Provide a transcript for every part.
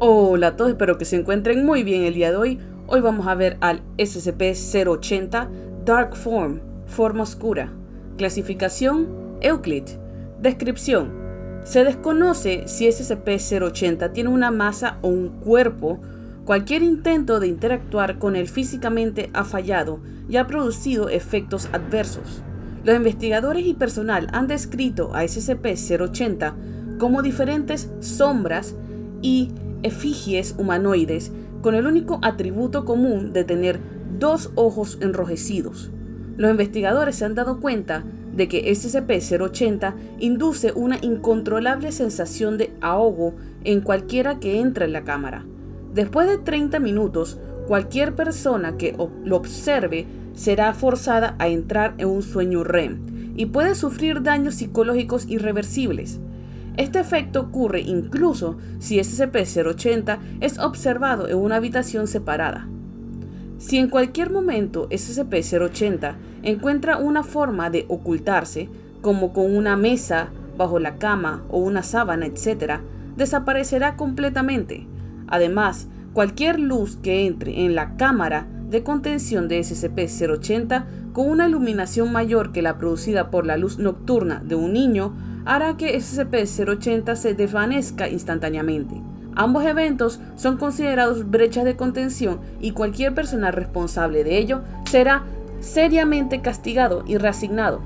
Hola a todos, espero que se encuentren muy bien el día de hoy. Hoy vamos a ver al SCP-080 Dark Form, forma oscura. Clasificación Euclid. Descripción. Se desconoce si SCP-080 tiene una masa o un cuerpo. Cualquier intento de interactuar con él físicamente ha fallado y ha producido efectos adversos. Los investigadores y personal han descrito a SCP-080 como diferentes sombras y efigies humanoides con el único atributo común de tener dos ojos enrojecidos. Los investigadores se han dado cuenta de que SCP-080 induce una incontrolable sensación de ahogo en cualquiera que entre en la cámara. Después de 30 minutos, cualquier persona que lo observe será forzada a entrar en un sueño REM y puede sufrir daños psicológicos irreversibles. Este efecto ocurre incluso si SCP-080 es observado en una habitación separada. Si en cualquier momento SCP-080 encuentra una forma de ocultarse, como con una mesa, bajo la cama o una sábana, etc., desaparecerá completamente. Además, cualquier luz que entre en la cámara de contención de SCP-080 con una iluminación mayor que la producida por la luz nocturna de un niño hará que SCP-080 se desvanezca instantáneamente. Ambos eventos son considerados brechas de contención y cualquier persona responsable de ello será seriamente castigado y reasignado.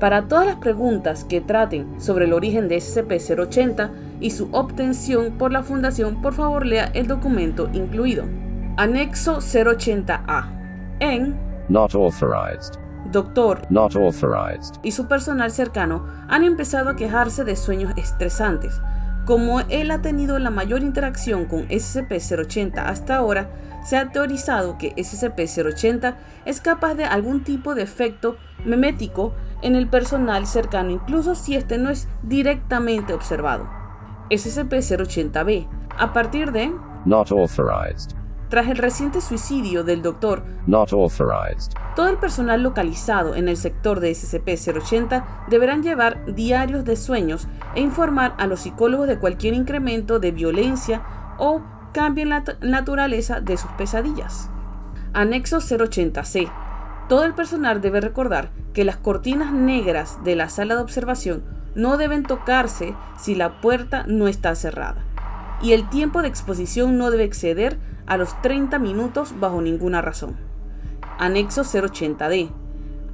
Para todas las preguntas que traten sobre el origen de SCP-080 y su obtención por la Fundación, por favor lea el documento incluido. Anexo 080A. En Not authorized. Doctor Not authorized. y su personal cercano han empezado a quejarse de sueños estresantes. Como él ha tenido la mayor interacción con SCP-080 hasta ahora, se ha teorizado que SCP-080 es capaz de algún tipo de efecto memético en el personal cercano, incluso si este no es directamente observado. SCP-080b, a partir de, Not authorized. Tras el reciente suicidio del. Not authorized. Todo el personal localizado en el sector de SCP-080 deberán llevar diarios de sueños e informar a los psicólogos de cualquier incremento de violencia o cambio en la naturaleza de sus pesadillas. Anexo 080C. Todo el personal debe recordar que las cortinas negras de la sala de observación no deben tocarse si la puerta no está cerrada. Y el tiempo de exposición no debe exceder a los 30 minutos bajo ninguna razón. Anexo 080D.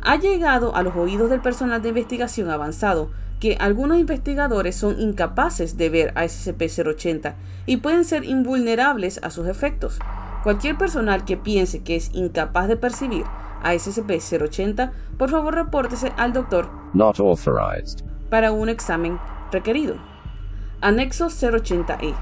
Ha llegado a los oídos del personal de investigación avanzado que algunos investigadores son incapaces de ver a SCP-080 y pueden ser invulnerables a sus efectos. Cualquier personal que piense que es incapaz de percibir a SCP-080, por favor repórtese al doctor Not authorized. para un examen requerido. Anexo 080E.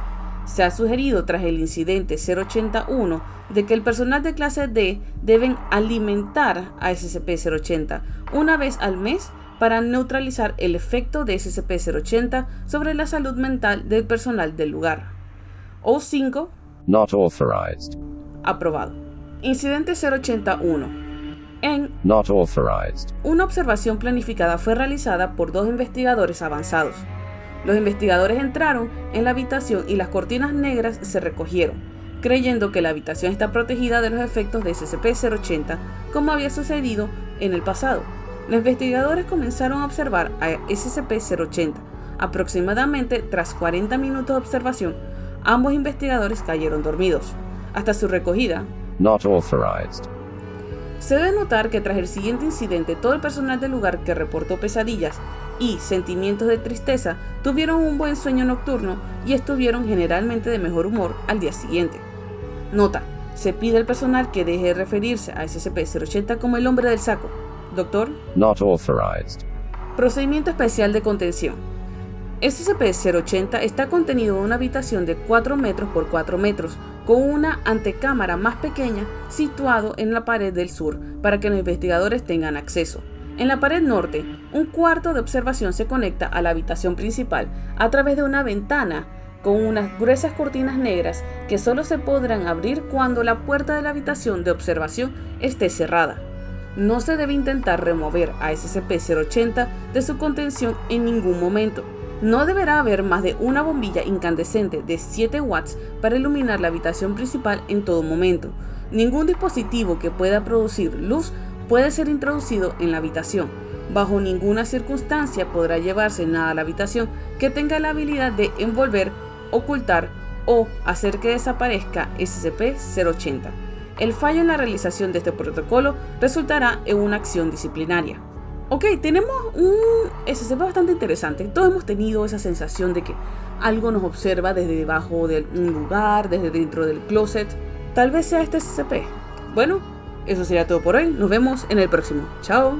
Se ha sugerido tras el incidente 081 de que el personal de clase D deben alimentar a SCP-080 una vez al mes para neutralizar el efecto de SCP-080 sobre la salud mental del personal del lugar. O5 Not authorized. aprobado. Incidente 081. En Not authorized. Una observación planificada fue realizada por dos investigadores avanzados. Los investigadores entraron en la habitación y las cortinas negras se recogieron, creyendo que la habitación está protegida de los efectos de SCP-080 como había sucedido en el pasado. Los investigadores comenzaron a observar a SCP-080. Aproximadamente tras 40 minutos de observación, ambos investigadores cayeron dormidos. Hasta su recogida, Not authorized. Se debe notar que tras el siguiente incidente, todo el personal del lugar que reportó pesadillas y sentimientos de tristeza tuvieron un buen sueño nocturno y estuvieron generalmente de mejor humor al día siguiente. Nota, se pide al personal que deje de referirse a SCP-080 como el hombre del saco. Doctor, Not authorized. procedimiento especial de contención. SCP-080 está contenido en una habitación de 4 metros por 4 metros con una antecámara más pequeña situado en la pared del sur para que los investigadores tengan acceso. En la pared norte, un cuarto de observación se conecta a la habitación principal a través de una ventana con unas gruesas cortinas negras que solo se podrán abrir cuando la puerta de la habitación de observación esté cerrada. No se debe intentar remover a SCP-080 de su contención en ningún momento. No deberá haber más de una bombilla incandescente de 7 watts para iluminar la habitación principal en todo momento. Ningún dispositivo que pueda producir luz puede ser introducido en la habitación. Bajo ninguna circunstancia podrá llevarse nada a la habitación que tenga la habilidad de envolver, ocultar o hacer que desaparezca SCP-080. El fallo en la realización de este protocolo resultará en una acción disciplinaria. Ok, tenemos un SCP bastante interesante. Todos hemos tenido esa sensación de que algo nos observa desde debajo de un lugar, desde dentro del closet. Tal vez sea este SCP. Bueno, eso sería todo por hoy. Nos vemos en el próximo. Chao.